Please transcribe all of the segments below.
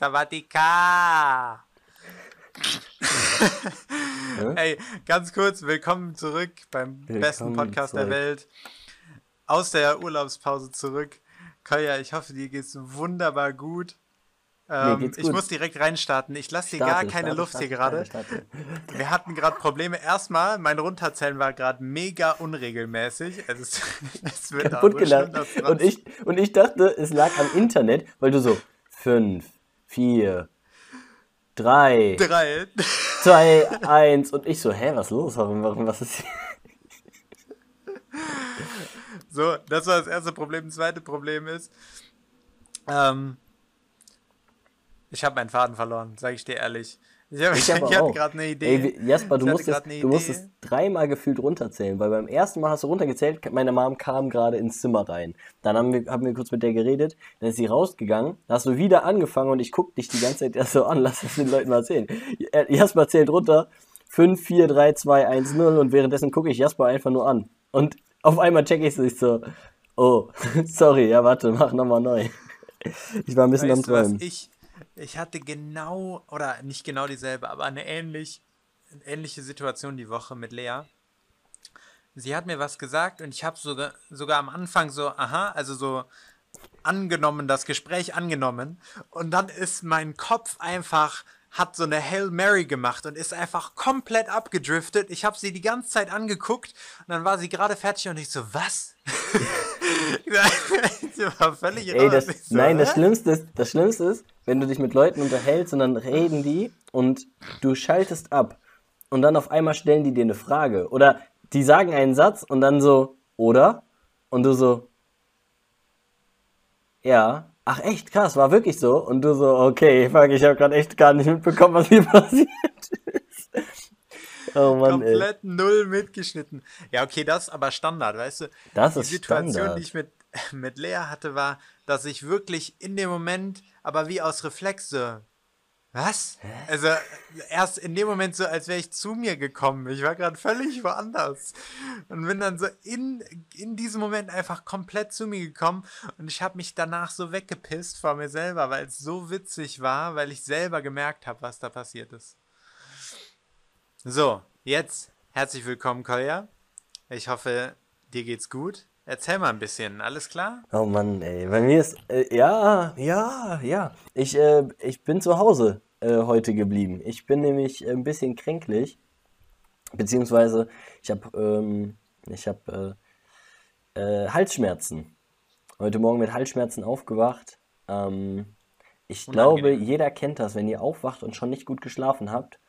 Sawadika! Ey, ganz kurz, willkommen zurück beim willkommen besten Podcast zurück. der Welt. Aus der Urlaubspause zurück. Kolja, ich hoffe, dir geht's wunderbar gut. Ähm, ich muss direkt reinstarten. Ich lasse dir gar keine starte, Luft starte, hier gerade. Wir hatten gerade Probleme. Erstmal, mein Runterzählen war gerade mega unregelmäßig. Also es, es wird Kaputt gelangt. Und ich, und ich dachte, es lag am Internet, weil du so fünf, vier, drei, drei. zwei, eins und ich so, hä, was ist los? Warum, warum, was ist hier? So, das war das erste Problem. Das zweite Problem ist, ähm, ich habe meinen Faden verloren, sage ich dir ehrlich. Ich, hab, ich, ich hatte gerade eine Idee. Ey, Jasper, du, musstest, du musstest dreimal gefühlt runterzählen, weil beim ersten Mal hast du runtergezählt, meine Mom kam gerade ins Zimmer rein. Dann haben wir, haben wir kurz mit der geredet, dann ist sie rausgegangen, dann hast du wieder angefangen und ich guck dich die ganze Zeit erst so an, lass es den Leuten mal erzählen. Jasper zählt runter, 5, 4, 3, 2, 1, 0 und währenddessen gucke ich Jasper einfach nur an. Und auf einmal check ich es so, oh, sorry, ja warte, mach nochmal neu. Ich war ein bisschen weißt am Träumen. Was ich ich hatte genau, oder nicht genau dieselbe, aber eine ähnlich, ähnliche Situation die Woche mit Lea. Sie hat mir was gesagt und ich habe sogar, sogar am Anfang so, aha, also so angenommen, das Gespräch angenommen. Und dann ist mein Kopf einfach, hat so eine Hail Mary gemacht und ist einfach komplett abgedriftet. Ich habe sie die ganze Zeit angeguckt und dann war sie gerade fertig und ich so, was? war völlig Ey, das, so, Nein, das Schlimmste, ist, das Schlimmste ist, wenn du dich mit Leuten unterhältst und dann reden die und du schaltest ab und dann auf einmal stellen die dir eine Frage oder die sagen einen Satz und dann so, oder? Und du so, ja, ach echt, krass, war wirklich so? Und du so, okay, fuck, ich habe gerade echt gar nicht mitbekommen, was hier passiert. Oh Mann, Komplett ey. null mitgeschnitten. Ja, okay, das ist aber Standard, weißt du? Das die ist Situation, Standard. die ich mit, mit Lea hatte, war, dass ich wirklich in dem Moment, aber wie aus Reflex so, was? Hä? Also erst in dem Moment so, als wäre ich zu mir gekommen. Ich war gerade völlig woanders. Und bin dann so in, in diesem Moment einfach komplett zu mir gekommen. Und ich habe mich danach so weggepisst vor mir selber, weil es so witzig war, weil ich selber gemerkt habe, was da passiert ist. So, jetzt herzlich willkommen, Kolja. Ich hoffe, dir geht's gut. Erzähl mal ein bisschen, alles klar? Oh Mann, ey, bei mir ist, äh, ja, ja, ja. Ich, äh, ich bin zu Hause äh, heute geblieben. Ich bin nämlich ein bisschen kränklich, beziehungsweise ich habe, ähm, ich habe äh, äh, Halsschmerzen. Heute Morgen mit Halsschmerzen aufgewacht. Ähm, ich Unangenehm. glaube, jeder kennt das, wenn ihr aufwacht und schon nicht gut geschlafen habt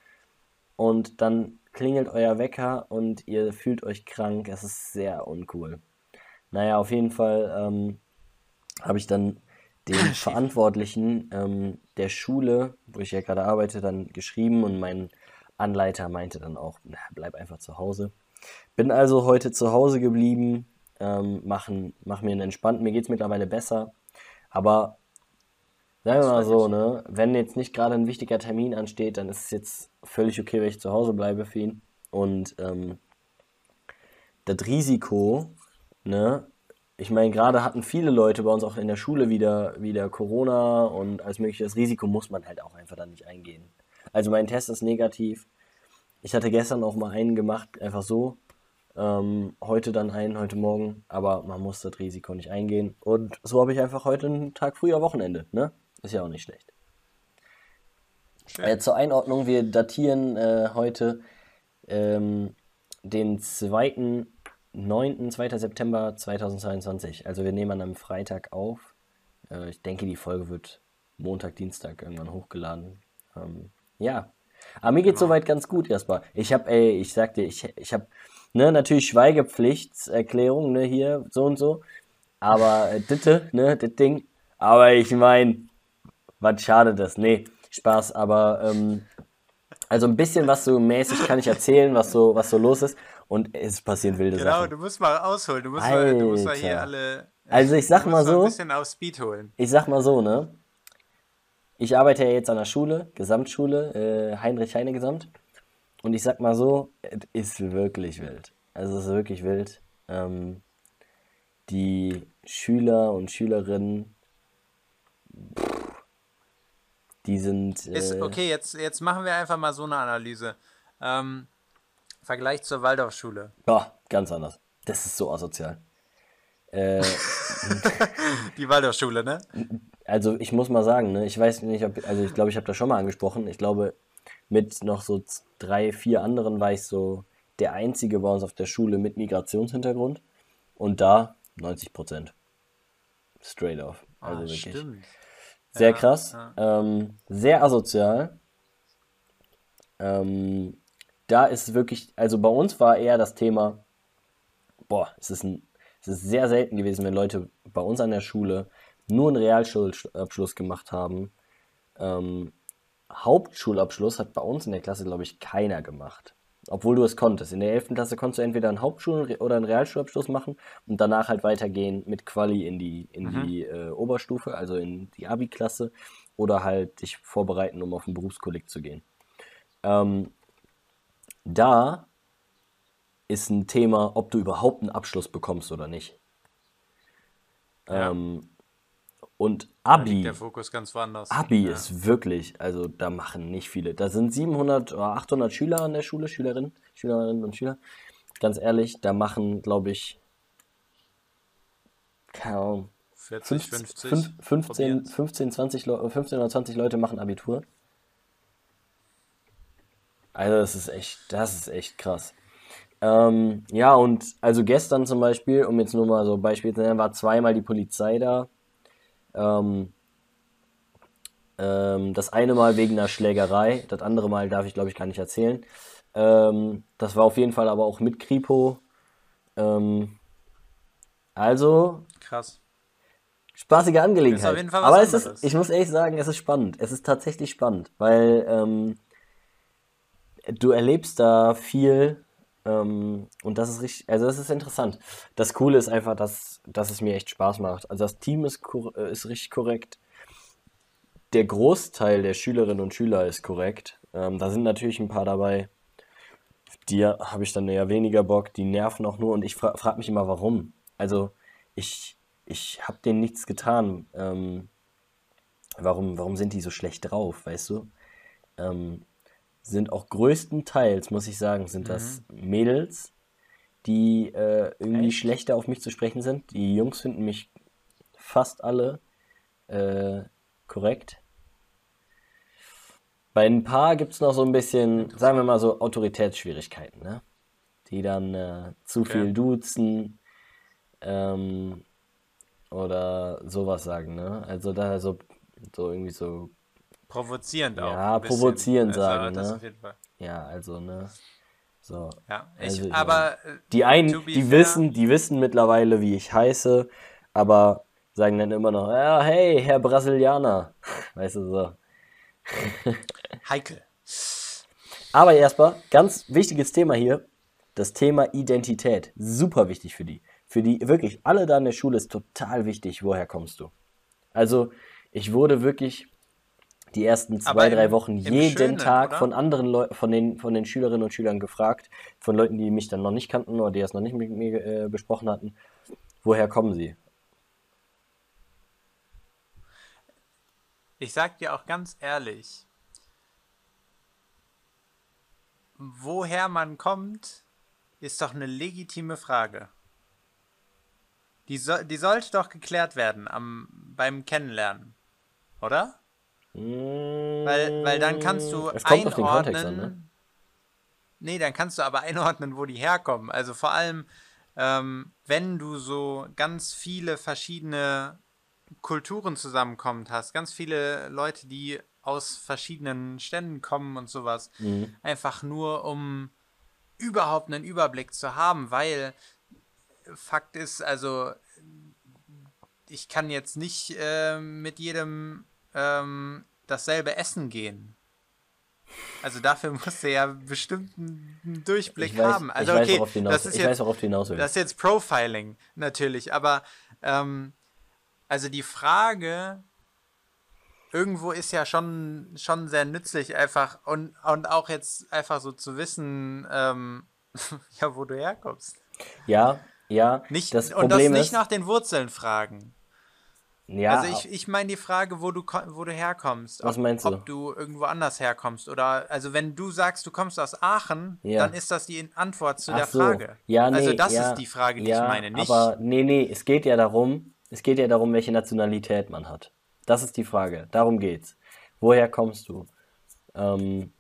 und dann klingelt euer Wecker und ihr fühlt euch krank. Es ist sehr uncool. Naja, auf jeden Fall ähm, habe ich dann den Verantwortlichen ähm, der Schule, wo ich ja gerade arbeite, dann geschrieben und mein Anleiter meinte dann auch, na, bleib einfach zu Hause. Bin also heute zu Hause geblieben, ähm, machen, mach mir einen entspannten, mir geht es mittlerweile besser, aber Sagen wir mal so, ne? Wenn jetzt nicht gerade ein wichtiger Termin ansteht, dann ist es jetzt völlig okay, wenn ich zu Hause bleibe für ihn. Und ähm, das Risiko, ne? Ich meine, gerade hatten viele Leute bei uns auch in der Schule wieder, wieder Corona und als mögliches Risiko muss man halt auch einfach dann nicht eingehen. Also mein Test ist negativ. Ich hatte gestern auch mal einen gemacht, einfach so. Ähm, heute dann einen, heute Morgen, aber man muss das Risiko nicht eingehen. Und so habe ich einfach heute einen Tag früher Wochenende, ne? Ist ja auch nicht schlecht. Äh, zur Einordnung, wir datieren äh, heute ähm, den 2.9., 2. September 2022. Also wir nehmen an einem Freitag auf. Äh, ich denke, die Folge wird Montag, Dienstag irgendwann hochgeladen. Ähm, ja. Aber mir geht genau. soweit ganz gut erstmal. Ich habe, ey, ich sag dir, ich, ich habe, ne, natürlich Schweigepflichtserklärung, ne, hier, so und so. Aber äh, Ditte, ne, das Ding. Aber ich meine, was schade das. Nee, Spaß, aber ähm, also ein bisschen was so mäßig kann ich erzählen, was so, was so los ist. Und es passieren wilde genau, Sachen. Genau, du musst mal ausholen. Du musst, mal, du musst mal hier alle. Also ich sag mal so. Ein bisschen auf Speed holen. Ich sag mal so, ne? Ich arbeite ja jetzt an der Schule, Gesamtschule, äh, Heinrich Heine Gesamt. Und ich sag mal so, es ist wirklich wild. Also es ist wirklich wild. Ähm, die Schüler und Schülerinnen, pff, Die sind. Ist, Äh, okay, jetzt, jetzt machen wir einfach mal so eine Analyse. Ähm, Vergleich zur Waldorfschule. boah, ganz anders. Das ist so asozial. Äh, Die Waldorfschule, ne? also ich muss mal sagen, ne, ich weiß nicht, ob, also ich glaube, ich habe das schon mal angesprochen. Ich glaube, mit noch so drei, vier anderen war ich so der Einzige bei uns auf der Schule mit Migrationshintergrund. Und da 90 Prozent. Straight off. Also ah, wirklich. stimmt. Sehr Ja, krass. Ähm, sehr asozial. Ähm, da ist wirklich, also bei uns war eher das Thema, boah, es ist, ein, es ist sehr selten gewesen, wenn Leute bei uns an der Schule nur einen Realschulabschluss gemacht haben. Ähm, Hauptschulabschluss hat bei uns in der Klasse, glaube ich, keiner gemacht. Obwohl du es konntest. In der 11. Klasse konntest du entweder einen Hauptschul- oder einen Realschulabschluss machen und danach halt weitergehen mit Quali in die, in die äh, Oberstufe, also in die Abi-Klasse oder halt dich vorbereiten, um auf den Berufskolleg zu gehen. Ähm, da ist ein Thema, ob du überhaupt einen Abschluss bekommst oder nicht. Ja. Ähm, und Abi, der Fokus ganz woanders. Abi ja. ist wirklich, also da machen nicht viele. Da sind 700 oder 800 Schüler an der Schule, Schülerinnen, Schülerinnen und Schüler. Ganz ehrlich, da machen, glaube ich, keine Ahnung, 40, 15, 50. fünf- 15, probieren's. 15, 20 Leu- 15 oder 20 Leute machen Abitur. Also das ist echt, das ist echt krass. Ähm, ja, und also gestern zum Beispiel, um jetzt nur mal so Beispiel zu nennen, war zweimal die Polizei da. Ähm, ähm, das eine Mal wegen einer Schlägerei, das andere Mal darf ich glaube ich gar nicht erzählen. Ähm, das war auf jeden Fall aber auch mit Kripo. Ähm, also, Krass. spaßige Angelegenheit. Ist Aber es ist, ich muss ehrlich sagen, es ist spannend. Es ist tatsächlich spannend, weil ähm, du erlebst da viel ähm, und das ist richtig, also das ist interessant. Das Coole ist einfach, dass, dass es mir echt Spaß macht. Also das Team ist, äh, ist richtig korrekt. Der Großteil der Schülerinnen und Schüler ist korrekt. Ähm, da sind natürlich ein paar dabei, die habe ich dann eher weniger Bock, die nerven auch nur und ich fra frage mich immer, warum. Also ich, ich habe denen nichts getan. Ähm, warum, warum sind die so schlecht drauf, weißt du? Ähm, sind auch größtenteils, muss ich sagen, sind das Mädels, die äh, irgendwie Echt? schlechter auf mich zu sprechen sind. Die Jungs finden mich fast alle äh, korrekt. Bei ein paar gibt es noch so ein bisschen, sagen wir mal so, Autoritätsschwierigkeiten, ne? Die dann äh, zu Okay. viel duzen ähm, oder sowas sagen, ne? Also da so, so irgendwie so, Provozierend auch. Ja, provozierend Also, sagen, das ne? ja, also, ne? So. Ja, ich, Also, ja. aber äh, Die einen, to be die fair- wissen, die wissen mittlerweile, wie ich heiße, aber sagen dann immer noch, ja, hey, Herr Brasilianer. Weißt du so. heikel. Aber erstmal, ganz wichtiges Thema hier, das Thema Identität. Super wichtig für die. Für die, wirklich, alle da in der Schule ist total wichtig, woher kommst du. Also, ich wurde wirklich die ersten zwei, im- drei Wochen jeden Schönen, Tag oder? von anderen Leuten, von den, von den Schülerinnen und Schülern gefragt, von Leuten, die mich dann noch nicht kannten oder die das noch nicht mit mir äh, besprochen hatten, woher kommen sie? Ich sag dir auch ganz ehrlich, woher man kommt, ist doch eine legitime Frage. Die, so, die sollte doch geklärt werden am, beim Kennenlernen, oder? Weil, weil dann kannst du Es kommt auf den einordnen. Kontext an, ne? Nee, dann kannst du aber einordnen, wo die herkommen. Also vor allem, ähm, wenn du so ganz viele verschiedene Kulturen zusammenkommt hast, ganz viele Leute, die aus verschiedenen Ständen kommen und sowas, Mhm. einfach nur um überhaupt einen Überblick zu haben, weil Fakt ist, also ich kann jetzt nicht ähm, mit jedem ähm, dasselbe Essen gehen. Also dafür musst du ja bestimmt einen Durchblick weiß, haben. Also ich weiß, okay, worauf du hinaus, das ist jetzt weiß, hinaus willst. das ist jetzt Profiling, natürlich, aber ähm, also die Frage irgendwo ist ja schon, schon sehr nützlich, einfach und, und auch jetzt einfach so zu wissen, ähm, ja, wo du herkommst. Ja, ja. Nicht, das und das Problem nicht ist, nach den Wurzeln fragen. Ja, Also ich, ich meine die Frage, wo du, wo du herkommst. Was ob, meinst du? Ob du irgendwo anders herkommst. Oder, also wenn du sagst, du kommst aus Aachen, Ja. dann ist das die Antwort zu Ach der so. Frage. Ja, nee, also das ja, ist die Frage, die ja, ich meine. Nicht, Aber nee, nee, es geht ja darum, es geht ja darum, welche Nationalität man hat. Das ist die Frage. Darum geht's. Woher kommst du? Ähm,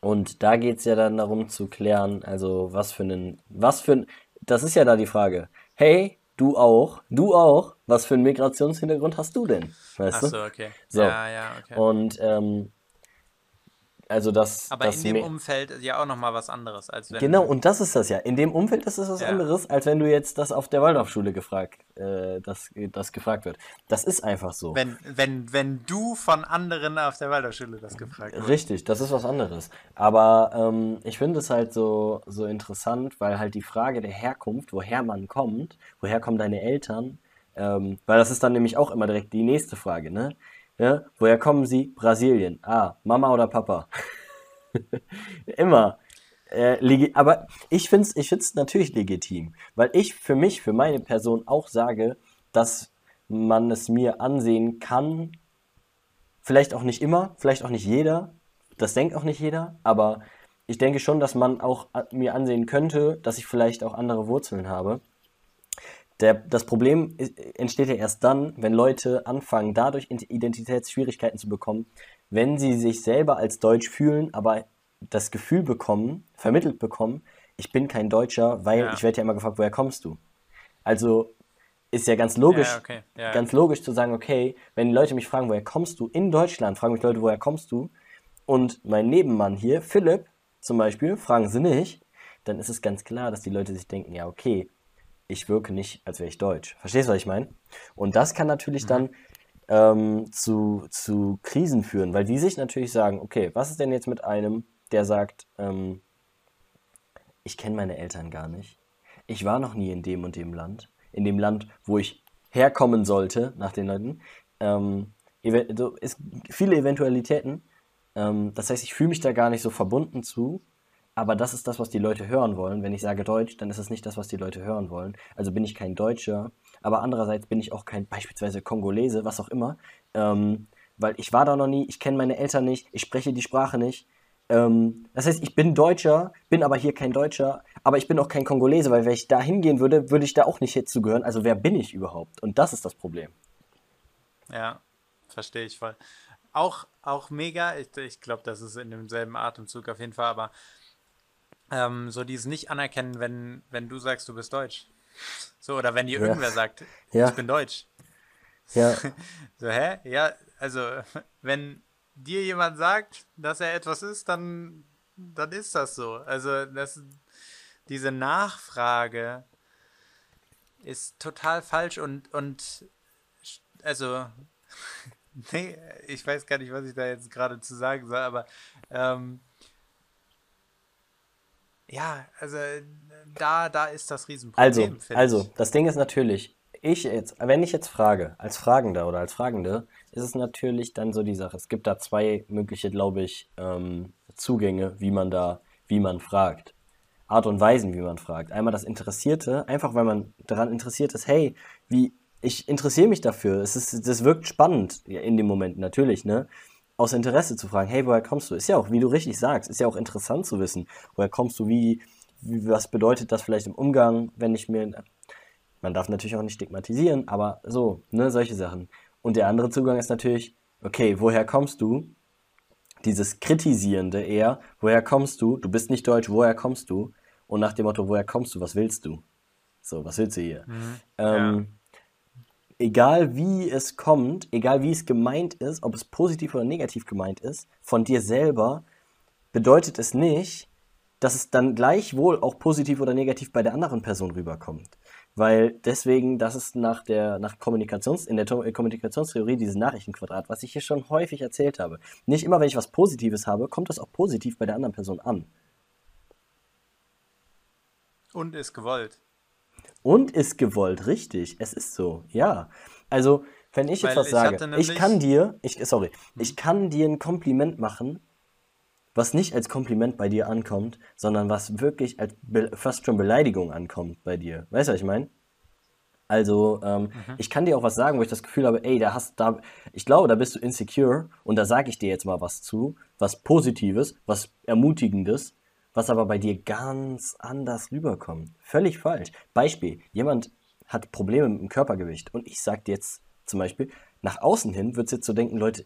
und da geht's ja dann darum zu klären, also was für einen, was für ein, das ist ja da die Frage. Hey, du auch, du auch, was für einen Migrationshintergrund hast du denn? Weißt Ach so, okay. So. Ja, ja, okay. Und ähm, also das, aber das in dem Umfeld ist ja auch nochmal was anderes, als wenn. Genau, und das ist das ja. In dem Umfeld ist es was Ja. anderes, als wenn du jetzt das auf der Waldorfschule gefragt, äh, das, das gefragt wird. Das ist einfach so. Wenn, wenn, wenn du von anderen auf der Waldorfschule das gefragt hast. Richtig, das ist was anderes. Aber ähm, ich finde es halt so, so interessant, weil halt die Frage der Herkunft, woher man kommt, woher kommen deine Eltern, ähm, weil das ist dann nämlich auch immer direkt die nächste Frage, ne? Ja? Woher kommen sie? Brasilien. Ah, Mama oder Papa? Immer. Äh, aber ich finde es ich find's natürlich legitim, weil ich für mich, für meine Person auch sage, dass man es mir ansehen kann, Vielleicht auch nicht immer, vielleicht auch nicht jeder. Das denkt auch nicht jeder. Aber ich denke schon, dass man auch a- mir ansehen könnte, dass ich vielleicht auch andere Wurzeln habe. Der, das Problem entsteht ja erst dann, wenn Leute anfangen, dadurch Identitätsschwierigkeiten zu bekommen, wenn sie sich selber als Deutsch fühlen, aber das Gefühl bekommen, vermittelt bekommen, ich bin kein Deutscher, weil Ja. ich werde ja immer gefragt, woher kommst du? Also ist ja ganz logisch, Ja, okay. Ja, ganz logisch zu sagen, okay, wenn die Leute mich fragen, woher kommst du? In Deutschland fragen mich Leute, woher kommst du? Und mein Nebenmann hier, Philipp zum Beispiel, fragen sie nicht, dann ist es ganz klar, dass die Leute sich denken, ja, okay, ich wirke nicht, als wäre ich deutsch. Verstehst du, was ich meine? Und das kann natürlich dann ähm, zu, zu Krisen führen, weil die sich natürlich sagen, okay, was ist denn jetzt mit einem, der sagt, ähm, ich kenne meine Eltern gar nicht. Ich war noch nie in dem und dem Land. In dem Land, wo ich herkommen sollte, nach den Leuten. Ähm, so, es viele Eventualitäten. Ähm, das heißt, ich fühle mich da gar nicht so verbunden zu. Aber das ist das, was die Leute hören wollen. Wenn ich sage Deutsch, dann ist es nicht das, was die Leute hören wollen. Also bin ich kein Deutscher. Aber andererseits bin ich auch kein beispielsweise Kongolese, was auch immer. Ähm, weil ich war da noch nie, ich kenne meine Eltern nicht, ich spreche die Sprache nicht. Ähm, das heißt, ich bin Deutscher, bin aber hier kein Deutscher, aber ich bin auch kein Kongolese, weil wenn ich da hingehen würde, würde ich da auch nicht hinzugehören. Also wer bin ich überhaupt? Und das ist das Problem. Ja, verstehe ich voll. Auch, auch mega, ich, ich glaube, das ist in demselben Atemzug auf jeden Fall, aber ähm, so dieses Nicht-Anerkennen, wenn, wenn du sagst, du bist Deutsch. So, oder wenn dir Ja. irgendwer sagt, Ja. ich bin Deutsch. Ja, So, hä? Ja, also, wenn dir jemand sagt, dass er etwas ist, dann, dann ist das so. Also, das, diese Nachfrage ist total falsch und, und also, nee, ich weiß gar nicht, was ich da jetzt gerade zu sagen soll, aber ähm, ja, also da, da ist das Riesenproblem. also, also, das Ding ist natürlich, ich jetzt, wenn ich jetzt frage, als Fragender oder als Fragende, ist es natürlich dann so die Sache. Es gibt da zwei mögliche, glaube ich, ähm, Zugänge, wie man da, wie man fragt. Art und Weisen, wie man fragt. Einmal das Interessierte, einfach weil man daran interessiert ist, hey, wie, ich interessiere mich dafür. Es ist, das wirkt spannend in dem Moment, natürlich, ne? Aus Interesse zu fragen, hey, woher kommst du? Ist ja auch, wie du richtig sagst, ist ja auch interessant zu wissen, woher kommst du, wie, wie was bedeutet das vielleicht im Umgang, wenn ich mir, man darf natürlich auch nicht stigmatisieren, aber so, ne, solche Sachen. Und der andere Zugang ist natürlich, okay, woher kommst du? Dieses Kritisierende eher, woher kommst du? Du bist nicht deutsch, woher kommst du? Und nach dem Motto, woher kommst du? Was willst du? So, was willst du hier? Ähm, Egal wie es kommt, egal wie es gemeint ist, ob es positiv oder negativ gemeint ist, von dir selber, bedeutet es nicht, dass es dann gleichwohl auch positiv oder negativ bei der anderen Person rüberkommt. Weil deswegen, das ist nach der nach Kommunikations, in der äh, Kommunikationstheorie dieses Nachrichtenquadrat, was ich hier schon häufig erzählt habe. Nicht immer, wenn ich was Positives habe, kommt das auch positiv bei der anderen Person an. Und ist gewollt. Und ist gewollt, richtig. Es ist so, ja. Also, wenn ich jetzt Weil was ich sage, ich kann dir, ich, sorry, ich kann dir ein Kompliment machen, was nicht als Kompliment bei dir ankommt, sondern was wirklich als fast schon Beleidigung ankommt bei dir. Weißt du, was ich meine? Also, ähm, Mhm. ich kann dir auch was sagen, wo ich das Gefühl habe, ey, da hast da, ich glaube, da bist du insecure und da sage ich dir jetzt mal was zu, was Positives, was Ermutigendes, was aber bei dir ganz anders rüberkommt. Völlig falsch. Beispiel, jemand hat Probleme mit dem Körpergewicht und ich sag dir jetzt zum Beispiel, nach außen hin wird es jetzt so denken, Leute,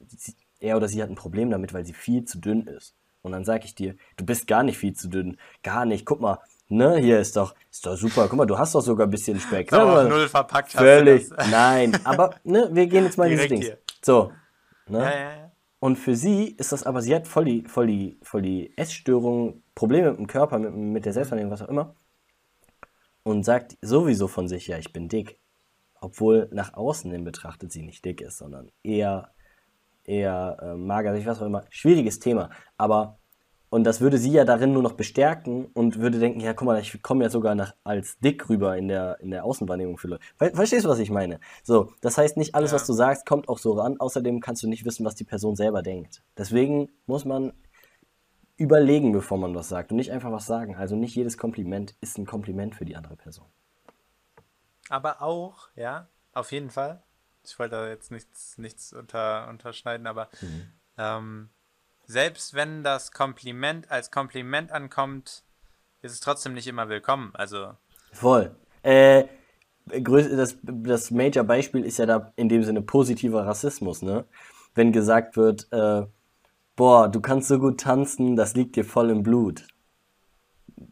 er oder sie hat ein Problem damit, weil sie viel zu dünn ist. Und dann sage ich dir, du bist gar nicht viel zu dünn. Gar nicht. Guck mal, ne, hier ist doch, ist doch super. Guck mal, du hast doch sogar ein bisschen Speck. So, Ne, null verpackt Völlig. Nein, aber ne, wir gehen jetzt mal in diese Direkt Dings. hier. So. Ne? Ja, ja, ja. Und für sie ist das aber, sie hat voll die, voll die, voll die Essstörung, Probleme mit dem Körper, mit, mit der Selbstwahrnehmung, was auch immer. Und sagt sowieso von sich, ja, ich bin dick. Obwohl nach außen hin betrachtet sie nicht dick ist, sondern eher, eher äh, mager, ich was auch immer. Schwieriges Thema. Aber, und das würde sie ja darin nur noch bestärken und würde denken, ja, guck mal, ich komme ja sogar nach, als dick rüber in der, in der Außenwahrnehmung für Leute. Ver verstehst du, was ich meine? So, das heißt, nicht alles, Ja. was du sagst, kommt auch so ran. Außerdem kannst du nicht wissen, was die Person selber denkt. Deswegen muss man überlegen, bevor man was sagt und nicht einfach was sagen. Also nicht jedes Kompliment ist ein Kompliment für die andere Person. Aber auch, ja, auf jeden Fall. Ich wollte da jetzt nichts, nichts unter, unterschneiden, aber Mhm. ähm, selbst wenn das Kompliment als Kompliment ankommt, ist es trotzdem nicht immer willkommen. Also, Voll. Äh, das, das Major-Beispiel ist ja da in dem Sinne positiver Rassismus, ne? Wenn gesagt wird, äh, boah, du kannst so gut tanzen, das liegt dir voll im Blut.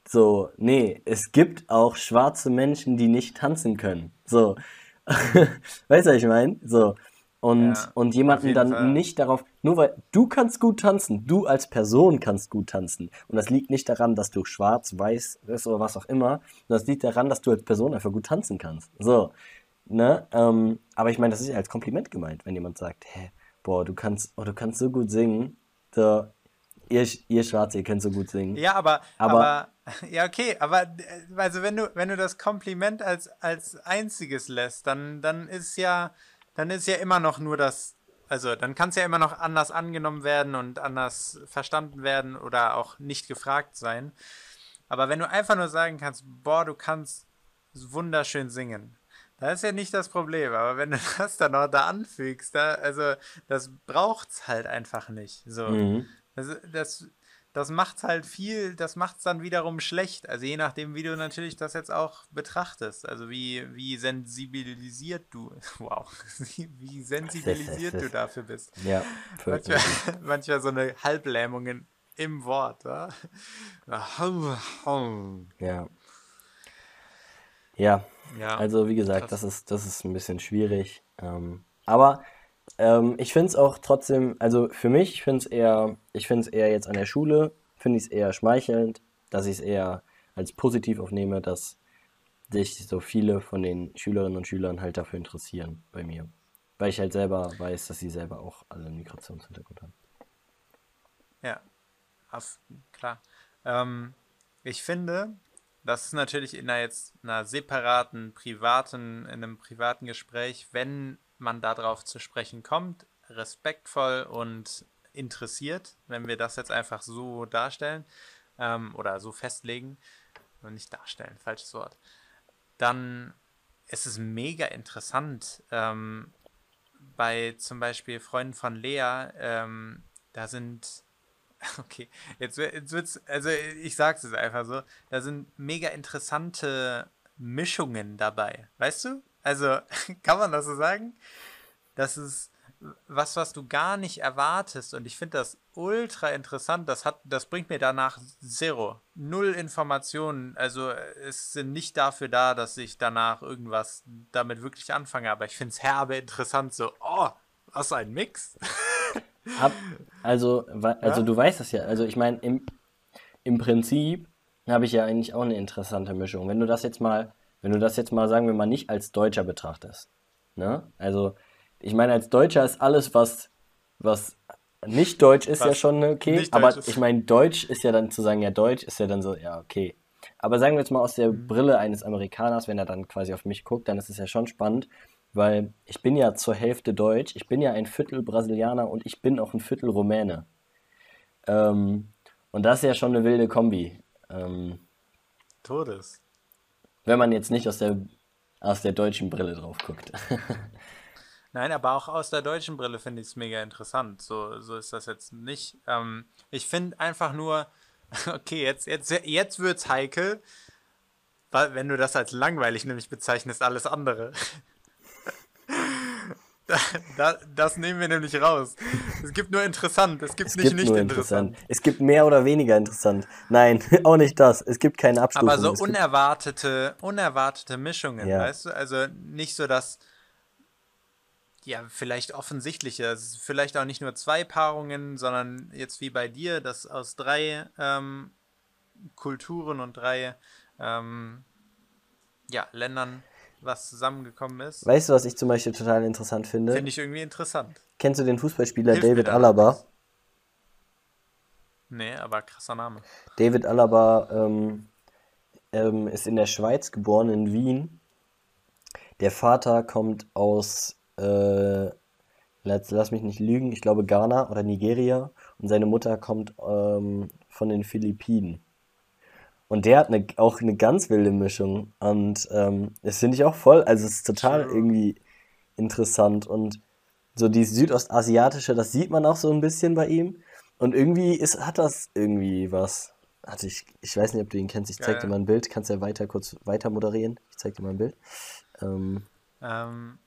So, nee, es gibt auch schwarze Menschen, die nicht tanzen können. So. weißt du, was ich meine? So. Und, Ja, und jemanden dann Fall. nicht darauf, nur weil du kannst gut tanzen, du als Person kannst gut tanzen. Und das liegt nicht daran, dass du schwarz, weiß bist oder was auch immer. Das liegt daran, dass du als Person einfach gut tanzen kannst. So. Ne? Ähm, aber ich meine, das ist ja als Kompliment gemeint, wenn jemand sagt, hä, boah, du kannst, oh, du kannst so gut singen. So, ihr, ihr Schwarze, ihr könnt so gut singen. ja, aber, Aber- aber, ja, okay, aber äh, also wenn du, wenn du das Kompliment als, als einziges lässt, dann, dann ist ja, dann ist ja immer noch nur das, also dann kann es ja immer noch anders angenommen werden und anders verstanden werden oder auch nicht gefragt sein. Aber wenn du einfach nur sagen kannst, boah, du kannst wunderschön singen, da ist ja nicht das Problem. Aber wenn du das dann noch da anfügst, da, also das braucht's halt einfach nicht. So. Mhm. Das, das, das macht halt viel, das macht es dann wiederum schlecht. Also je nachdem, wie du natürlich das jetzt auch betrachtest. Also wie, wie sensibilisiert du, wow, wie sensibilisiert du dafür bist. Ja. Manchmal, manchmal so eine Halblähmung in, im Wort. Ja? Ja. Ja, also wie gesagt, das ist, das ist ein bisschen schwierig. Ähm, aber ähm, ich finde es auch trotzdem, also für mich, ich finde es eher, ich finde es eher jetzt an der Schule, finde ich es eher schmeichelnd, dass ich es eher als positiv aufnehme, dass sich so viele von den Schülerinnen und Schülern halt dafür interessieren bei mir. Weil ich halt selber weiß, dass sie selber auch alle einen Migrationshintergrund haben. Ja, auf, klar. Ähm, ich finde, das ist natürlich in einer jetzt einer separaten, privaten, in einem privaten Gespräch, wenn man darauf zu sprechen kommt, respektvoll und interessiert, wenn wir das jetzt einfach so darstellen ähm, oder so festlegen, nicht darstellen, falsches Wort, dann ist es mega interessant. Ähm, bei zum Beispiel Freunden von Lea, ähm, da sind, okay, jetzt, jetzt wird's, also ich sag's es einfach so, da sind mega interessante Mischungen dabei, weißt du? Also, kann man das so sagen? Das ist was, was du gar nicht erwartest und ich finde das ultra interessant. Das hat, das bringt mir danach zero, null Informationen. Also es sind nicht dafür da, dass ich danach irgendwas damit wirklich anfange, aber ich finde es herbe interessant. So, oh, was ein Mix. Hab, also, also Ja? du weißt es ja. Also ich meine, im, im Prinzip habe ich ja eigentlich auch eine interessante Mischung. Wenn du das jetzt mal, wenn du das jetzt mal, sagen wir mal, nicht als Deutscher betrachtest. Ne? Also, ich meine, als Deutscher ist alles, was, was nicht Deutsch ist, ja Was schon okay. Aber ich meine, Deutsch ist ja dann zu sagen, ja, Deutsch ist ja dann so, ja, okay. Aber sagen wir jetzt mal aus der Mhm. Brille eines Amerikaners, wenn er dann quasi auf mich guckt, dann ist es ja schon spannend, weil ich bin ja zur Hälfte Deutsch, ich bin ja ein Viertel Brasilianer und ich bin auch ein Viertel Rumäne. Ähm, und das ist ja schon eine wilde Kombi. Ähm, Todes. Wenn man jetzt nicht aus der aus der deutschen Brille drauf guckt. Nein, aber auch aus der deutschen Brille finde ich es mega interessant. So, so ist das jetzt nicht. Ähm, ich finde einfach nur, okay, jetzt, jetzt, jetzt wird es heikel, weil, wenn du das als langweilig nämlich bezeichnest, alles andere. Da, da, das nehmen wir nämlich raus. Es gibt nur interessant, es gibt es nicht gibt nicht interessant. interessant. Es gibt mehr oder weniger interessant. Nein, auch nicht das. Es gibt keine Abstufung. Aber so unerwartete, unerwartete Mischungen, ja. weißt du? Also nicht so, dass ja, vielleicht ist vielleicht auch nicht nur zwei Paarungen, sondern jetzt wie bei dir, dass aus drei ähm, Kulturen und drei ähm, ja, Ländern was zusammengekommen ist. Weißt du, was ich zum Beispiel total interessant finde? Finde ich irgendwie interessant. Kennst du den Fußballspieler Hilf David Alaba? Nee, aber krasser Name. David Alaba ähm, ähm, ist in der Schweiz geboren, in Wien. Der Vater kommt aus äh, lass, lass mich nicht lügen, ich glaube Ghana oder Nigeria und seine Mutter kommt ähm, von den Philippinen. Und der hat eine, auch eine ganz wilde Mischung. Und ähm, das finde ich auch voll, also es ist total irgendwie interessant. Und so die südostasiatische, das sieht man auch so ein bisschen bei ihm. Und irgendwie ist, hat das irgendwie was. Hatte ich, ich weiß nicht, ob du ihn kennst, ich zeig dir mal ein Bild. Kannst ja weiter kurz weiter moderieren. Ich zeig dir mal ein Bild. Ähm, ähm,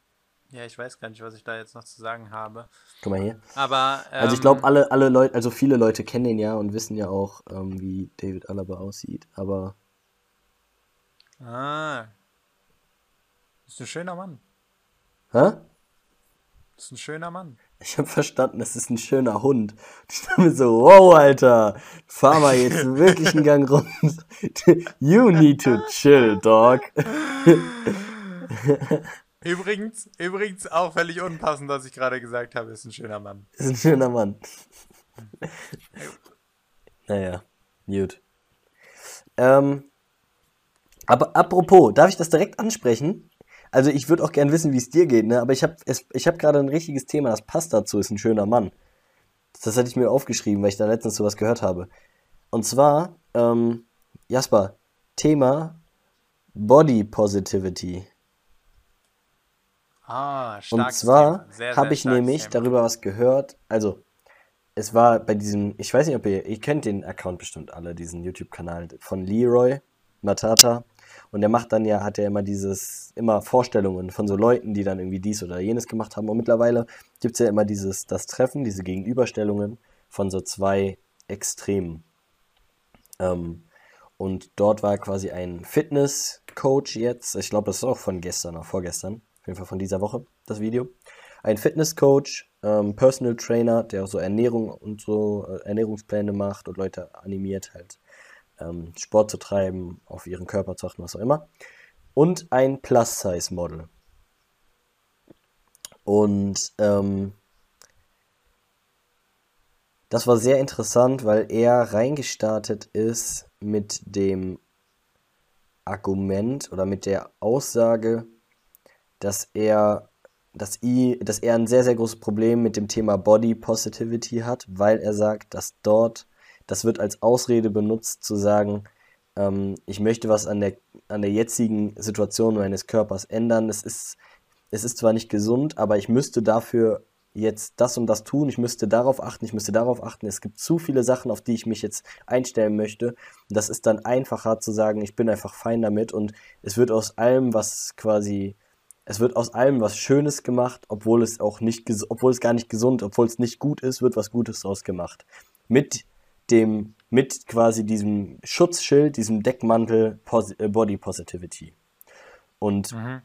ja, ich weiß gar nicht, was ich da jetzt noch zu sagen habe. Guck mal hier. Aber. Ähm, also ich glaube, alle, alle Leute, also viele Leute kennen ihn ja und wissen ja auch, ähm, wie David Alaba aussieht, aber. Ah. Ist ein schöner Mann. Hä? Ist ein schöner Mann. Ich habe verstanden, das ist ein schöner Hund. Ich dachte mir so, wow, Alter, fahr mal jetzt wirklich einen Gang runter. you need to chill, dog. Übrigens, übrigens auch völlig unpassend, was ich gerade gesagt habe, ist ein schöner Mann. Ist ein schöner Mann. naja, gut. Ähm, aber apropos, darf ich das direkt ansprechen? Also ich würde auch gern wissen, wie es dir geht, ne? Aber ich habe ich hab gerade ein richtiges Thema, das passt dazu, ist ein schöner Mann. Das hatte ich mir aufgeschrieben, weil ich da letztens sowas gehört habe. Und zwar, ähm, Jasper, Thema Body Positivity. Ah, Und zwar habe ich nämlich Thema. darüber was gehört. Also, es war bei diesem, ich weiß nicht, ob ihr, ihr kennt den Account bestimmt alle, diesen YouTube-Kanal von Leroy Matata. Und der macht dann ja, hat er immer dieses, immer Vorstellungen von so Leuten, die dann irgendwie dies oder jenes gemacht haben. Und mittlerweile gibt es ja immer dieses, das Treffen, diese Gegenüberstellungen von so zwei Extremen. Ähm, und dort war quasi ein Fitness-Coach jetzt, ich glaube, das ist auch von gestern oder vorgestern, auf jeden Fall von dieser Woche, das Video. Ein Fitnesscoach, ähm, Personal Trainer, der auch so Ernährung und so äh, Ernährungspläne macht und Leute animiert, halt ähm, Sport zu treiben, auf ihren Körper zu achten, was auch immer. Und ein Plus-Size-Model. Und ähm, das war sehr interessant, weil er reingestartet ist mit dem Argument oder mit der Aussage, dass er, dass, I, dass er ein sehr, sehr großes Problem mit dem Thema Body Positivity hat, weil er sagt, dass dort, das wird als Ausrede benutzt, zu sagen, ähm, ich möchte was an der, an der jetzigen Situation meines Körpers ändern. Es ist, es ist zwar nicht gesund, aber ich müsste dafür jetzt das und das tun, ich müsste darauf achten, ich müsste darauf achten. Es gibt zu viele Sachen, auf die ich mich jetzt einstellen möchte. Das ist dann einfacher zu sagen, ich bin einfach fein damit und es wird aus allem, was quasi es wird aus allem was Schönes gemacht, obwohl es auch nicht, obwohl es gar nicht gesund, obwohl es nicht gut ist, wird was Gutes draus gemacht. Mit dem, mit quasi diesem Schutzschild, diesem Deckmantel äh, Body Positivity. Und, mhm.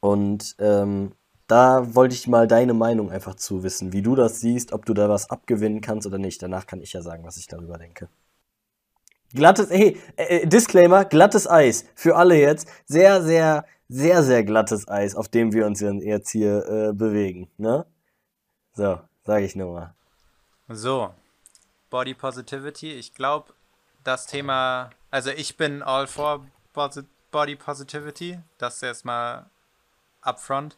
und ähm, da wollte ich mal deine Meinung einfach zu wissen, wie du das siehst, ob du da was abgewinnen kannst oder nicht. Danach kann ich ja sagen, was ich darüber denke. Glattes, hey, äh, äh Disclaimer, glattes Eis für alle jetzt. Sehr, sehr sehr, sehr glattes Eis, auf dem wir uns jetzt hier äh, bewegen. Ne? So, sage ich nur mal. So, Body Positivity. Ich glaube, das Thema, also ich bin all for Body Positivity. Das erstmal upfront.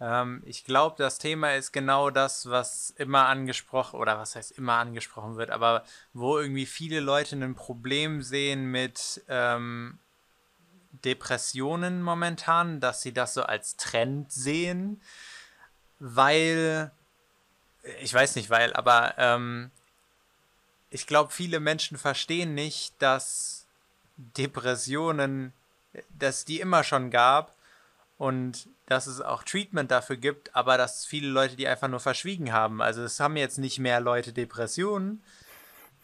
Ähm, ich glaube, das Thema ist genau das, was immer angesprochen, oder was heißt immer angesprochen wird, aber wo irgendwie viele Leute ein Problem sehen mit ähm, Depressionen momentan, dass sie das so als Trend sehen, weil, ich weiß nicht, weil, aber ähm, ich glaube, viele Menschen verstehen nicht, dass Depressionen, dass die immer schon gab und dass es auch Treatment dafür gibt, aber dass viele Leute die einfach nur verschwiegen haben. Also es haben jetzt nicht mehr Leute Depressionen,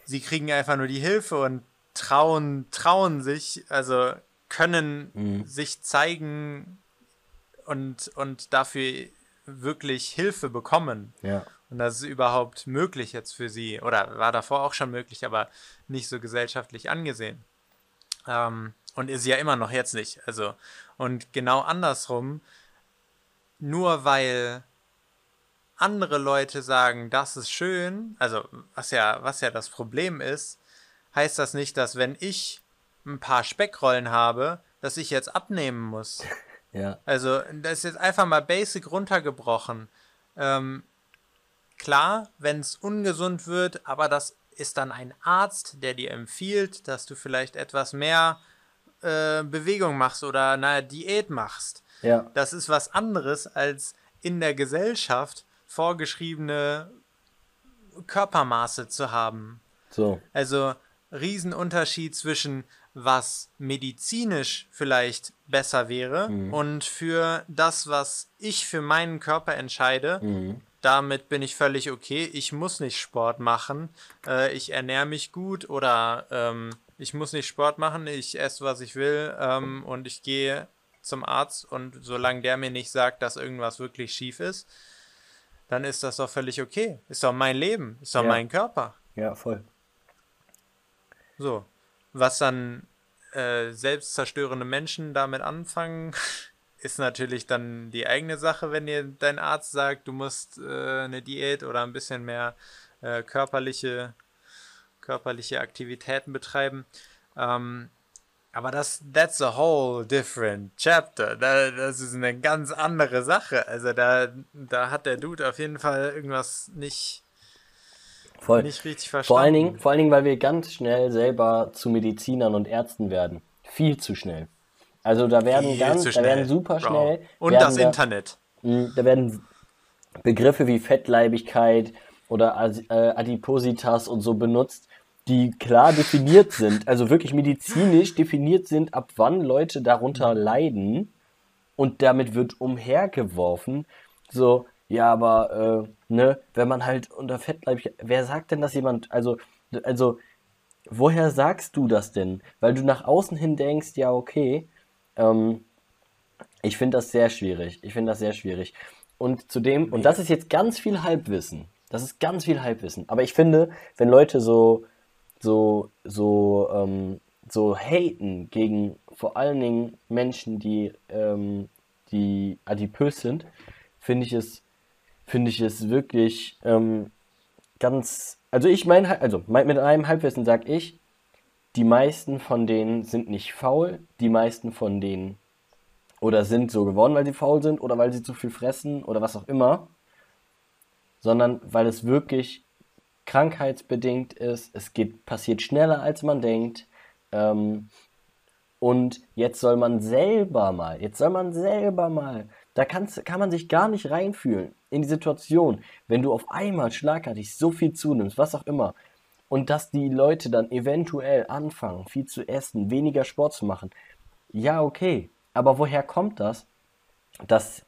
sie kriegen einfach nur die Hilfe und trauen, trauen sich, also können mhm. sich zeigen und, und dafür wirklich Hilfe bekommen. Ja. Und das ist überhaupt möglich jetzt für sie. Oder war davor auch schon möglich, aber nicht so gesellschaftlich angesehen. Ähm, und ist ja immer noch jetzt nicht. Also, und genau andersrum, nur weil andere Leute sagen, das ist schön, also was ja, was ja das Problem ist, heißt das nicht, dass wenn ich ein paar Speckrollen habe, dass ich jetzt abnehmen muss. Ja. Also, das ist jetzt einfach mal basic runtergebrochen. Ähm, klar, wenn es ungesund wird, aber das ist dann ein Arzt, der dir empfiehlt, dass du vielleicht etwas mehr äh, Bewegung machst oder eine Diät machst. Ja. Das ist was anderes als in der Gesellschaft vorgeschriebene Körpermaße zu haben. So. Also Riesenunterschied zwischen was medizinisch vielleicht besser wäre mhm. und für das, was ich für meinen Körper entscheide, mhm. damit bin ich völlig okay. Ich muss nicht Sport machen, äh, ich ernähre mich gut oder ähm, ich muss nicht Sport machen, ich esse, was ich will ähm, und ich gehe zum Arzt und solange der mir nicht sagt, dass irgendwas wirklich schief ist, dann ist das doch völlig okay. Ist doch mein Leben, ist doch ja. mein Körper. Ja, voll. So. Was dann äh, selbstzerstörende Menschen damit anfangen, ist natürlich dann die eigene Sache, wenn dir dein Arzt sagt, du musst äh, eine Diät oder ein bisschen mehr äh, körperliche, körperliche Aktivitäten betreiben. Ähm, aber das, that's a whole different chapter. Da, das ist eine ganz andere Sache. Also da, da hat der Dude auf jeden Fall irgendwas nicht, Voll. nicht richtig verstanden. Vor allen, Dingen, vor allen Dingen, weil wir ganz schnell selber zu Medizinern und Ärzten werden. Viel zu schnell. Also da werden Viel ganz, da werden super schnell. Und das da, Internet. Hm, da werden Begriffe wie Fettleibigkeit oder äh, Adipositas und so benutzt, die klar definiert sind, also wirklich medizinisch definiert sind, ab wann Leute darunter mhm. leiden und damit wird umhergeworfen, so, ja, aber, äh, ne, wenn man halt unter Fettleibigkeit, wer sagt denn, dass jemand, also, also, woher sagst du das denn? Weil du nach außen hin denkst, ja, okay, ähm, ich finde das sehr schwierig, ich finde das sehr schwierig. Und zudem, und das ist jetzt ganz viel Halbwissen, das ist ganz viel Halbwissen, aber ich finde, wenn Leute so, so, so, ähm, so haten gegen vor allen Dingen Menschen, die, ähm, die adipös sind, finde ich es, finde ich es wirklich ähm, ganz, also ich meine, also mit einem Halbwissen sage ich, die meisten von denen sind nicht faul, die meisten von denen oder sind so geworden, weil sie faul sind oder weil sie zu viel fressen oder was auch immer, sondern weil es wirklich krankheitsbedingt ist, es geht, passiert schneller als man denkt. Ähm, und jetzt soll man selber mal, jetzt soll man selber mal, da kann's, kann man sich gar nicht reinfühlen in die Situation, wenn du auf einmal schlagartig so viel zunimmst, was auch immer, und dass die Leute dann eventuell anfangen, viel zu essen, weniger Sport zu machen. Ja, okay, aber woher kommt das, dass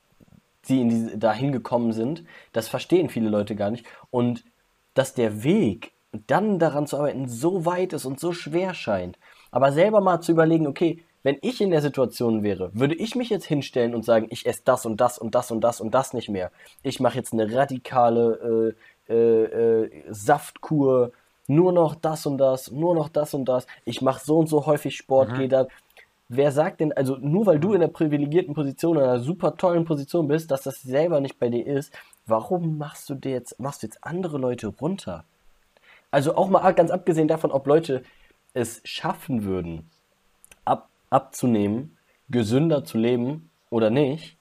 sie in diese, dahin gekommen sind? Das verstehen viele Leute gar nicht. Und dass der Weg, dann daran zu arbeiten, so weit ist und so schwer scheint. Aber selber mal zu überlegen, okay, wenn ich in der Situation wäre, würde ich mich jetzt hinstellen und sagen, ich esse das und das und das und das und das nicht mehr. Ich mache jetzt eine radikale äh, äh, äh, Saftkur, nur noch das und das, nur noch das und das. Ich mache so und so häufig Sport, mhm. gehe da. Wer sagt denn, also nur weil du in einer privilegierten Position, in einer super tollen Position bist, dass das selber nicht bei dir ist, warum machst du dir jetzt, machst du jetzt andere Leute runter? Also auch mal ganz abgesehen davon, ob Leute es schaffen würden, ab, abzunehmen, gesünder zu leben oder nicht,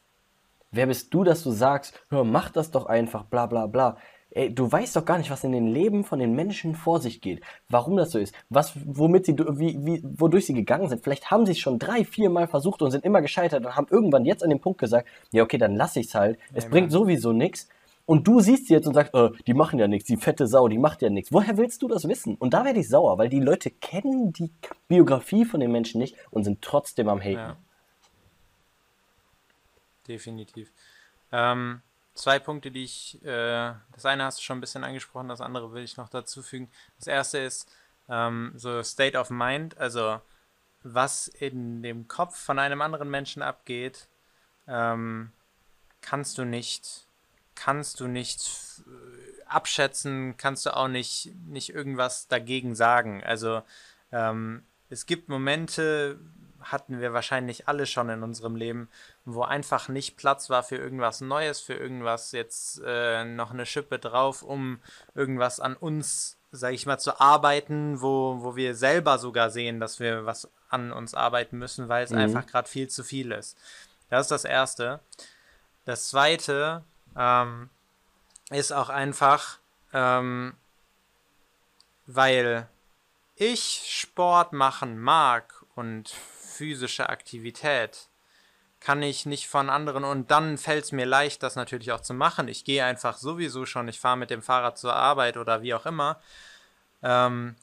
wer bist du, dass du sagst, hör, mach das doch einfach, bla bla bla. ey, du weißt doch gar nicht, was in den Leben von den Menschen vor sich geht. Warum das so ist. Was, womit sie, wie, wie, wodurch sie gegangen sind. Vielleicht haben sie es schon drei, vier Mal versucht und sind immer gescheitert und haben irgendwann jetzt an dem Punkt gesagt, ja, okay, dann lass ich's halt. Es Ja, bringt Mann. sowieso nichts. Und du siehst sie jetzt und sagst, äh, die machen ja nichts, die fette Sau, die macht ja nichts. Woher willst du das wissen? Und da werde ich sauer, weil die Leute kennen die Biografie von den Menschen nicht und sind trotzdem am Haten. Ja. Definitiv. Ähm, zwei Punkte, die ich, äh, das eine hast du schon ein bisschen angesprochen, das andere will ich noch dazu fügen. Das erste ist ähm, so State of Mind, also was in dem Kopf von einem anderen Menschen abgeht, ähm, kannst du nicht, kannst du nicht äh, abschätzen, kannst du auch nicht, nicht irgendwas dagegen sagen. Also ähm, es gibt Momente, hatten wir wahrscheinlich alle schon in unserem Leben, wo einfach nicht Platz war für irgendwas Neues, für irgendwas jetzt äh, noch eine Schippe drauf, um irgendwas an uns, sage ich mal, zu arbeiten, wo, wo wir selber sogar sehen, dass wir was an uns arbeiten müssen, weil es einfach gerade viel zu viel ist. Das ist das Erste. Das Zweite ähm, ist auch einfach, ähm, weil ich Sport machen mag und physische Aktivität, kann ich nicht von anderen und dann fällt es mir leicht, das natürlich auch zu machen. Ich gehe einfach sowieso schon, ich fahre mit dem Fahrrad zur Arbeit oder wie auch immer. Ähm,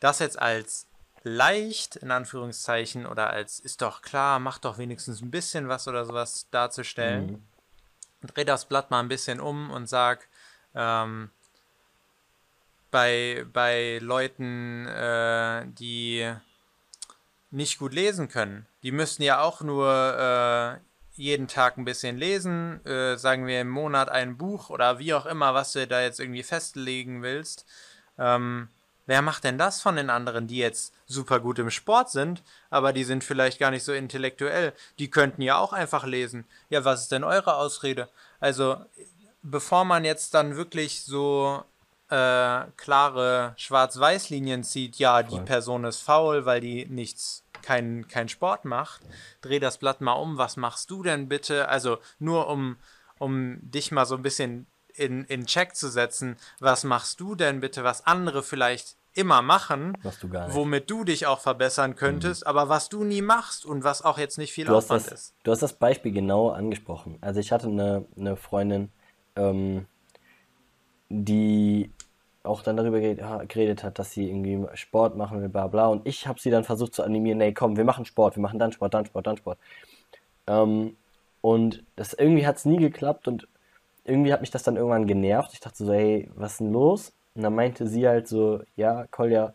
das jetzt als leicht, in Anführungszeichen, oder als ist doch klar, mach doch wenigstens ein bisschen was oder sowas darzustellen. Dreh das Blatt mal ein bisschen um und sag, ähm, bei, bei Leuten, äh, die nicht gut lesen können. Die müssten ja auch nur äh, jeden Tag ein bisschen lesen, äh, sagen wir im Monat ein Buch oder wie auch immer, was du da jetzt irgendwie festlegen willst. Ähm, wer macht denn das von den anderen, die jetzt super gut im Sport sind, aber die sind vielleicht gar nicht so intellektuell? Die könnten ja auch einfach lesen. Ja, was ist denn eure Ausrede? Also, bevor man jetzt dann wirklich so äh, klare Schwarz-Weiß-Linien zieht, ja, die. Person ist faul, weil die nichts, kein, kein Sport macht. Dreh das Blatt mal um, was machst du denn bitte? Also nur um, um dich mal so ein bisschen in, in Check zu setzen, was machst du denn bitte, was andere vielleicht immer machen, du womit du dich auch verbessern könntest, aber was du nie machst und was auch jetzt nicht viel Du Aufwand das, ist. du hast das Beispiel genau angesprochen. Also ich hatte eine, eine Freundin, ähm, die auch dann darüber geredet, geredet hat, dass sie irgendwie Sport machen will, bla bla. Und ich habe sie dann versucht zu animieren, nee, komm, wir machen Sport, wir machen dann Sport, dann Sport, dann Sport. Ähm, und das irgendwie hat es nie geklappt und irgendwie hat mich das dann irgendwann genervt. Ich dachte so, hey, was ist denn los? Und dann meinte sie halt so, ja, Kolja,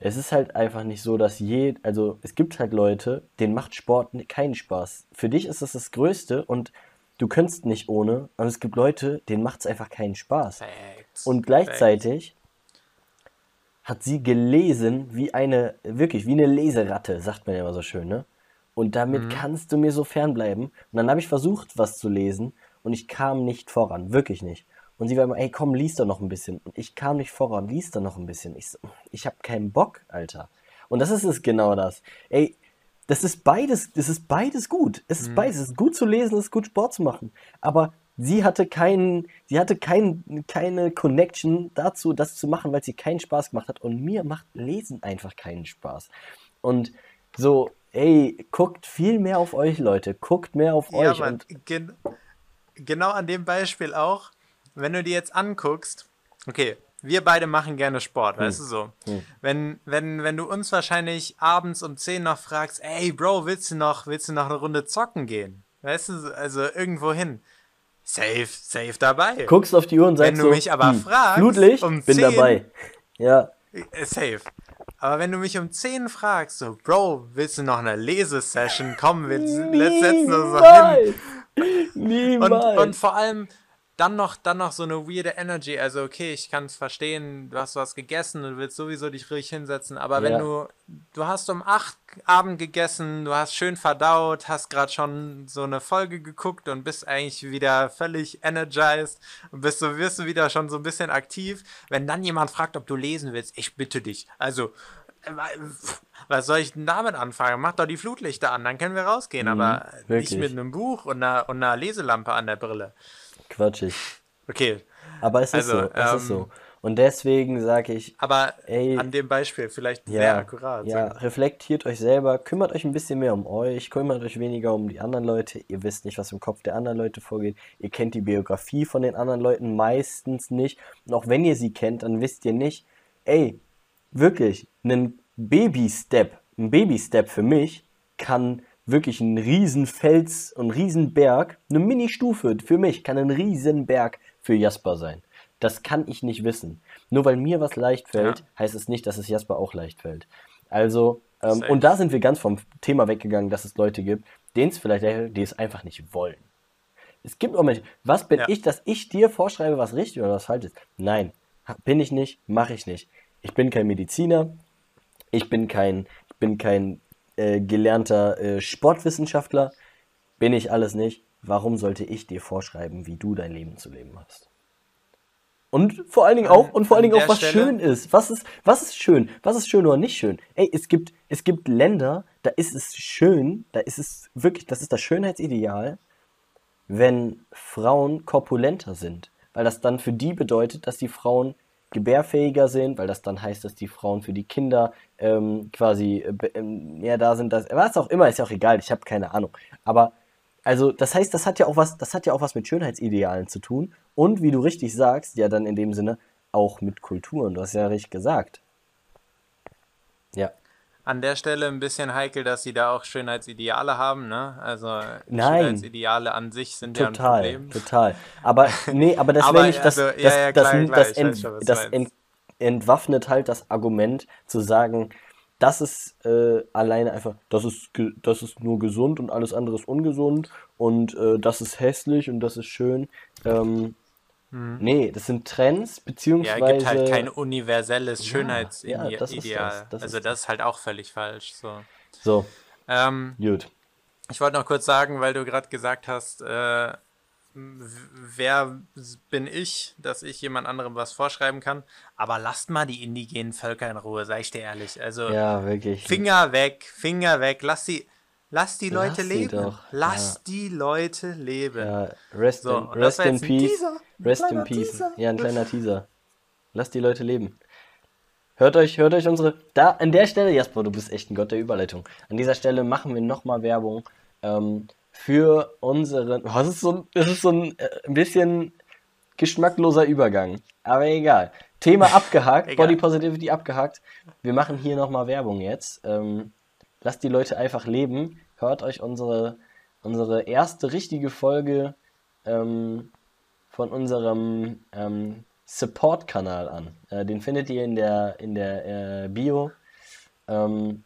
es ist halt einfach nicht so, dass je, also es gibt halt Leute, denen macht Sport keinen Spaß. Für dich ist das das Größte und du könntest nicht ohne. Und es gibt Leute, denen macht es einfach keinen Spaß. Facts. Und gleichzeitig hat sie gelesen wie eine, wirklich wie eine Leseratte, sagt man ja immer so schön, ne? Und damit kannst du mir so fernbleiben. Und dann habe ich versucht, was zu lesen und ich kam nicht voran, wirklich nicht. Und sie war immer, ey, komm, lies doch noch ein bisschen. Und ich kam nicht voran, lies doch noch ein bisschen. Ich, so, ich habe keinen Bock, Alter. Und das ist es genau das. Ey, das ist beides, das ist beides gut. Es ist beides. Es ist gut zu lesen, es ist gut Sport zu machen. Aber sie hatte keinen, sie hatte kein, keine Connection dazu, das zu machen, weil sie keinen Spaß gemacht hat. Und mir macht Lesen einfach keinen Spaß. Und so, ey, guckt viel mehr auf euch, Leute. Guckt mehr auf Ja, euch. Mann, Und genau an dem Beispiel auch, wenn du dir jetzt anguckst, okay, wir beide machen gerne Sport, weißt du so. Wenn, wenn, wenn du uns wahrscheinlich abends um 10 noch fragst, ey Bro, willst du noch, willst du noch eine Runde zocken gehen? Weißt du, so, also irgendwo hin. Safe, safe dabei. guckst auf die Uhr und Wenn sagst du so, mich aber hm, fragst, Flutlicht, um bin 10, dabei. Ja, Äh, Safe. Aber wenn du mich um 10 fragst, so, Bro, willst du noch eine Lesesession? Komm, wir let's setzen uns noch hin. Und, Niemals. und vor allem dann noch, dann noch so eine weirde Energy. Also, okay, ich kann es verstehen, du hast was gegessen und willst sowieso dich ruhig hinsetzen. Aber wenn Ja. du, du hast um 8 Abend gegessen, du hast schön verdaut, hast gerade schon so eine Folge geguckt und bist eigentlich wieder völlig energized und bist so, wirst du wieder schon so ein bisschen aktiv. Wenn dann jemand fragt, ob du lesen willst, ich bitte dich. Also, was soll ich denn damit anfangen? Mach doch die Flutlichter an, dann können wir rausgehen, aber nicht wirklich. mit einem Buch und einer, und einer Leselampe an der Brille. Quatschig. Okay, Aber es ist Also, so, es ist so. ähm, Und deswegen sage ich, Aber ey, an dem Beispiel vielleicht sehr ja, akkurat. ja, reflektiert euch selber, kümmert euch ein bisschen mehr um euch, kümmert euch weniger um die anderen Leute. Ihr wisst nicht, was im Kopf der anderen Leute vorgeht. Ihr kennt die Biografie von den anderen Leuten meistens nicht. Und auch wenn ihr sie kennt, dann wisst ihr nicht, ey, wirklich, ein Baby-Step, ein Baby-Step für mich kann wirklich ein Riesenfels und ein Riesenberg, eine Mini-Stufe für mich kann ein Riesenberg für Jasper sein. Das kann ich nicht wissen. Nur weil mir was leicht fällt, Ja. heißt es nicht, dass es Jasper auch leicht fällt. Also, ähm, und da sind wir ganz vom Thema weggegangen, dass es Leute gibt, denen es vielleicht, die es einfach nicht wollen. Es gibt auch Menschen, was bin Ja. ich, dass ich dir vorschreibe, was richtig oder was falsch ist? Nein, bin ich nicht, mache ich nicht. Ich bin kein Mediziner, ich bin kein, ich bin kein äh, gelernter äh, Sportwissenschaftler, bin ich alles nicht. Warum sollte ich dir vorschreiben, wie du dein Leben zu leben hast? Und vor allen Dingen auch, und vor allen Dingen auch, was Stelle- schön ist. Was ist, was ist schön? Was ist schön oder nicht schön? Ey, es gibt, es gibt Länder, da ist es schön, da ist es wirklich, das ist das Schönheitsideal, wenn Frauen korpulenter sind. Weil das dann für die bedeutet, dass die Frauen gebärfähiger sind, weil das dann heißt, dass die Frauen für die Kinder ähm, quasi äh, be- ähm, mehr da sind. Das, was auch immer, ist ja auch egal, ich habe keine Ahnung. Aber also, das heißt, das hat ja auch was, das hat ja auch was mit Schönheitsidealen zu tun. Und wie du richtig sagst, ja dann in dem Sinne auch mit Kulturen. Du hast ja richtig gesagt. An der Stelle ein bisschen heikel, dass sie da auch Schönheitsideale haben, ne? Also Nein. Schönheitsideale an sich sind ja ein Total, Problem. total. Aber nee, aber das Aber wäre nicht das, also, das, ja, das, klar, das, klar, ich weiß ent, schon, was du das meinst. ent, entwaffnet halt das Argument zu sagen, das ist äh, alleine einfach, das ist, das ist nur gesund und alles andere ist ungesund und äh, das ist hässlich und das ist schön. Ähm, Nee, das sind Trends, Mhm. Ja, beziehungsweise. es gibt halt kein universelles ja, Schönheitsideal. das ist das, das also das ist halt auch völlig falsch. So. So, Ähm, gut. ich wollte noch kurz sagen, weil du gerade gesagt hast, äh, wer bin ich, dass ich jemand anderem was vorschreiben kann. Aber lasst mal die indigenen Völker in Ruhe, sag ich dir ehrlich. Also Ja, wirklich. Finger weg, Finger weg, lass die, lass die Leute Lass leben. Lass ja. die Leute leben. Ja, rest So, in, rest in peace. Teaser, Rest in peace. Teaser. Ja, ein kleiner Teaser. Lasst die Leute leben. Hört euch, hört euch unsere. Da, an der Stelle, Jasper, du bist echt ein Gott der Überleitung. An dieser Stelle machen wir nochmal Werbung ähm, für unseren. Oh, das ist so, ein- das ist so ein, äh, ein bisschen geschmackloser Übergang. Aber egal. Thema abgehakt, Egal. Body Positivity abgehakt. Wir machen hier nochmal Werbung jetzt. Ähm, lasst die Leute einfach leben. Hört euch unsere, unsere erste richtige Folge ähm, von unserem ähm, Support-Kanal an. Äh, den findet ihr in der, in der äh, Bio. Ähm,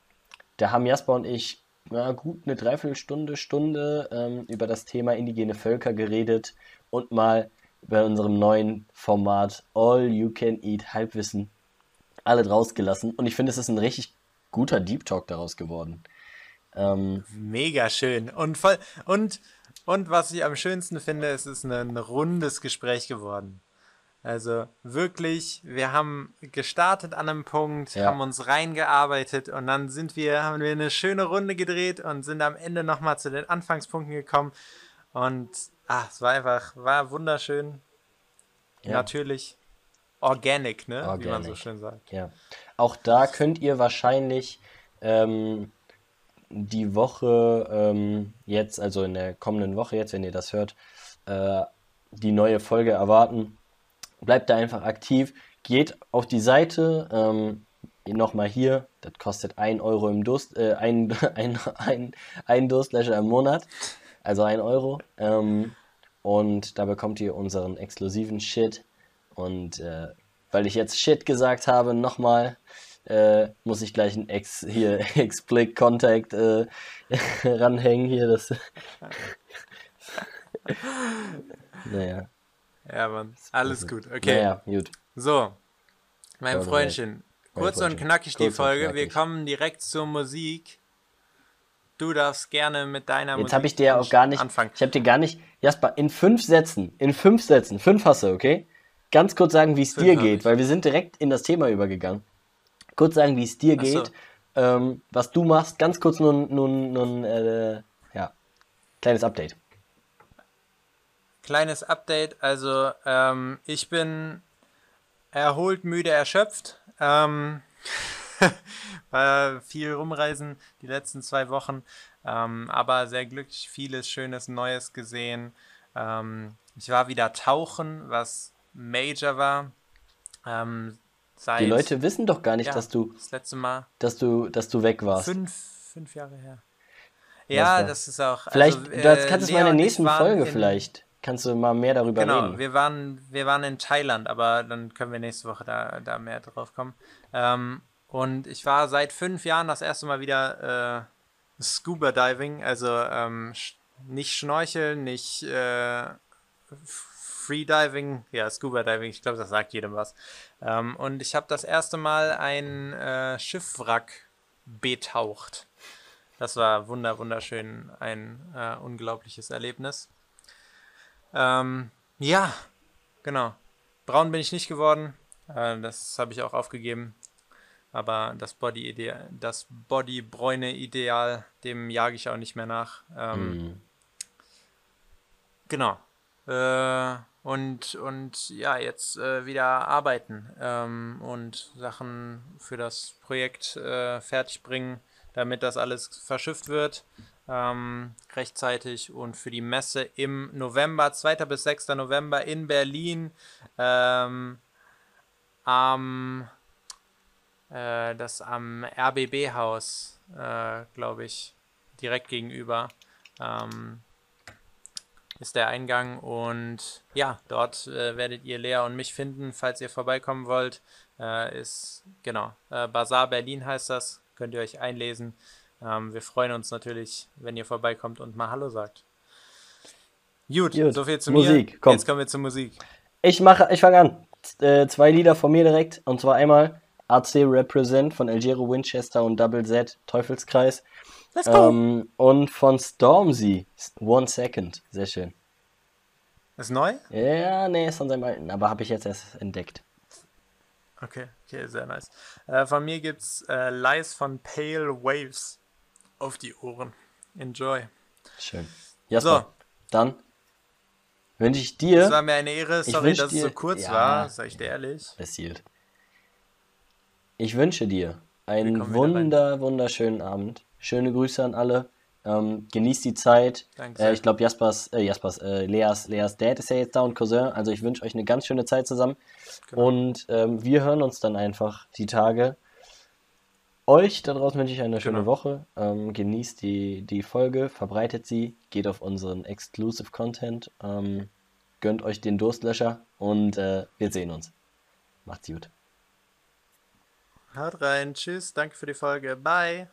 da haben Jasper und ich ja, gut eine Dreiviertelstunde, Stunde ähm, über das Thema indigene Völker geredet und mal bei unserem neuen Format All You Can Eat Halbwissen alle rausgelassen. Und ich finde, es ist ein richtig guter Deep Talk daraus geworden. Ähm, Mega schön. Und, voll, und, und was ich am schönsten finde, es ist ein, ein rundes Gespräch geworden. Also wirklich, wir haben gestartet an einem Punkt, Ja. haben uns reingearbeitet und dann sind wir, haben wir eine schöne Runde gedreht und sind am Ende nochmal zu den Anfangspunkten gekommen. Und ah, es war einfach, war wunderschön. Ja. Natürlich organic, ne? Wie man so Organic. schön sagt. Ja. Auch da könnt ihr wahrscheinlich ähm, die Woche ähm, jetzt, also in der kommenden Woche jetzt, wenn ihr das hört, äh, die neue Folge erwarten. Bleibt da einfach aktiv. Geht auf die Seite. Ähm, Nochmal hier, das kostet 1 Euro im Durst, äh, ein, ein, ein, ein Durstlöscher im Monat. Also 1 Euro. Ähm, und da bekommt ihr unseren exklusiven Shit. Und äh, weil ich jetzt Shit gesagt habe, nochmal, äh, muss ich gleich ein Ex hier Explicit Contact äh, ranhängen hier. Das naja, Ja, Mann. Alles gut. Okay. naja, gut. So, mein Alright. Freundchen, Mein kurz und knackig die Kurz und Folge. Wir knackig. kommen direkt zur Musik. Du darfst gerne mit deiner Jetzt Musik habe ich dir ja auch gar nicht, anfangen. ich habe dir gar nicht, Jasper, in fünf Sätzen, in fünf Sätzen, fünf hast du, okay? Ganz kurz sagen, wie es dir geht, ich. weil wir sind direkt in das Thema übergegangen. Kurz sagen, wie es dir Ach so. geht, ähm, was du machst, ganz kurz nur, nur, nur äh, ja, kleines Update. kleines Update. Also, ähm, ich bin erholt, müde, erschöpft. Ähm, war viel rumreisen die letzten zwei Wochen, ähm, aber sehr glücklich, vieles Schönes, Neues gesehen. Ähm, ich war wieder tauchen, was Major war. Ähm, die Leute wissen doch gar nicht, ja, dass du das letzte Mal, dass du, dass du weg warst. Fünf, fünf Jahre her. Ja, das ist auch. Vielleicht, also, äh, das kannst du mal in der nächsten Folge in, vielleicht. Kannst du mal mehr darüber genau, reden. Genau, wir waren, wir waren in Thailand, aber dann können wir nächste Woche da, da mehr drauf kommen. Ähm, und ich war seit fünf Jahren das erste Mal wieder äh, Scuba Diving, also ähm, nicht Schnorcheln, nicht äh, Freediving, ja, Scuba Diving, ich glaube, das sagt jedem was. Ähm, und ich habe das erste Mal ein äh, Schiffwrack betaucht. Das war wunder, wunderschön, ein äh, unglaubliches Erlebnis. Ähm, ja, genau. Braun bin ich nicht geworden. Äh, das habe ich auch aufgegeben. Aber das Body-Ideal, das Body-Bräune-Ideal, dem jage ich auch nicht mehr nach. Ähm, mm. Genau. Äh, und, und ja, jetzt äh, wieder arbeiten ähm, und Sachen für das Projekt äh, fertigbringen damit das alles verschifft wird. Ähm, rechtzeitig und für die Messe im November, 2. bis 6. November in Berlin. Ähm, am äh, das am RBB-Haus, äh, glaube ich, direkt gegenüber. Ist der Eingang und ja, dort äh, werdet ihr Lea und mich finden, falls ihr vorbeikommen wollt. Äh, ist genau, äh, Bazar Berlin heißt das, könnt ihr euch einlesen. Ähm, wir freuen uns natürlich, wenn ihr vorbeikommt und mal Hallo sagt. Gut, Gut. so viel zu Musik, mir. Komm. Jetzt kommen wir zur Musik. Ich mache, ich fange an. Äh, zwei Lieder von mir direkt. Und zwar einmal AC Represent von Algero Winchester und Double Z Teufelskreis. Let's go. Ähm, und von Stormzy One Second. Sehr schön. Ist neu? Ja, nee, ist von seinem alten, aber habe ich jetzt erst entdeckt. Okay, okay, sehr nice. Äh, von mir gibt's äh, Lies von Pale Waves auf die Ohren. Enjoy. Schön. Jasper, so. dann wünsche ich dir. Es war mir eine Ehre, sorry, dass dir, es so kurz ja, war, sag ich dir ehrlich. Passiert. Ich wünsche dir einen wunder, wunderschönen Abend. Schöne Grüße an alle. Ähm, genießt die Zeit. Äh, ich glaube, Jaspers, äh, Jaspers, äh, Leas, Leas Dad ist ja jetzt da und Cousin. Also ich wünsche euch eine ganz schöne Zeit zusammen. Genau. Und ähm, wir hören uns dann einfach die Tage. Euch da draußen wünsche ich eine schöne genau. Woche. Ähm, genießt die, die Folge, verbreitet sie, geht auf unseren Exclusive Content, ähm, gönnt euch den Durstlöscher und äh, wir sehen uns. Macht's gut. Haut rein, tschüss, danke für die Folge, bye.